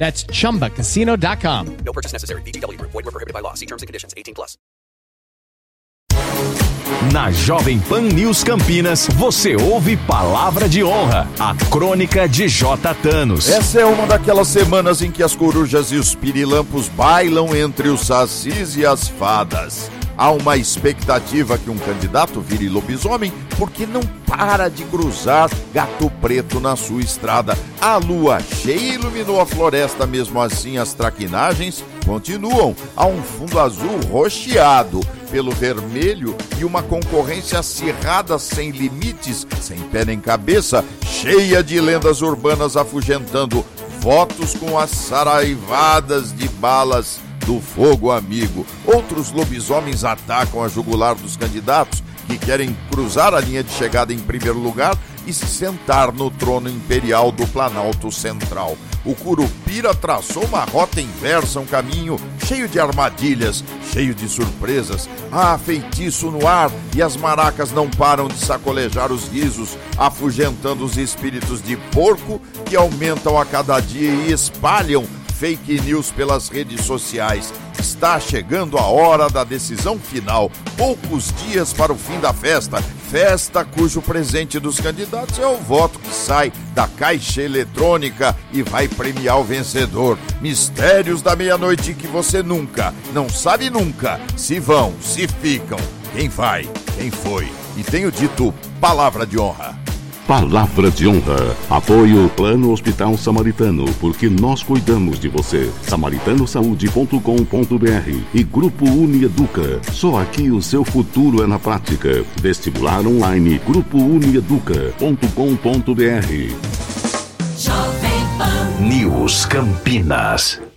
That's chumbacasino.com. No purchase necessary. VGW Group. Void were prohibited by law. See terms and conditions. 18 plus. Na Jovem Pan News Campinas, você ouve Palavra de Honra, a crônica de J. Thanos. Essa é uma daquelas semanas em que as corujas e os pirilampos bailam entre os sacis e as fadas. Há uma expectativa que um candidato vire lobisomem porque não para de cruzar gato preto na sua estrada. A lua cheia iluminou a floresta, mesmo assim as traquinagens continuam. Há um fundo azul rocheado pelo vermelho e uma concorrência acirrada sem limites, sem pé nem cabeça, cheia de lendas urbanas afugentando votos com as saraivadas de balas do fogo amigo. Outros lobisomens atacam a jugular dos candidatos que querem cruzar a linha de chegada em primeiro lugar e se sentar no trono imperial do Planalto Central. O Curupira traçou uma rota inversa, um caminho cheio de armadilhas, cheio de surpresas. Há feitiço no ar e as maracas não param de sacolejar os risos, afugentando os espíritos de porco que aumentam a cada dia e espalham fake news pelas redes sociais. Está chegando a hora da decisão final. Poucos dias para o fim da festa. Festa cujo presente dos candidatos é o voto que sai da caixa eletrônica e vai premiar o vencedor. Mistérios da meia-noite que você nunca, não sabe nunca, se vão, se ficam, quem vai, quem foi. E tenho dito palavra de honra. Palavra de honra. Apoio Plano Hospital Samaritano, porque nós cuidamos de você. Samaritanosaúde.com.br e Grupo Unieduca. Só aqui o seu futuro é na prática. Vestibular online. Grupo Unieduca.com.br. News Campinas.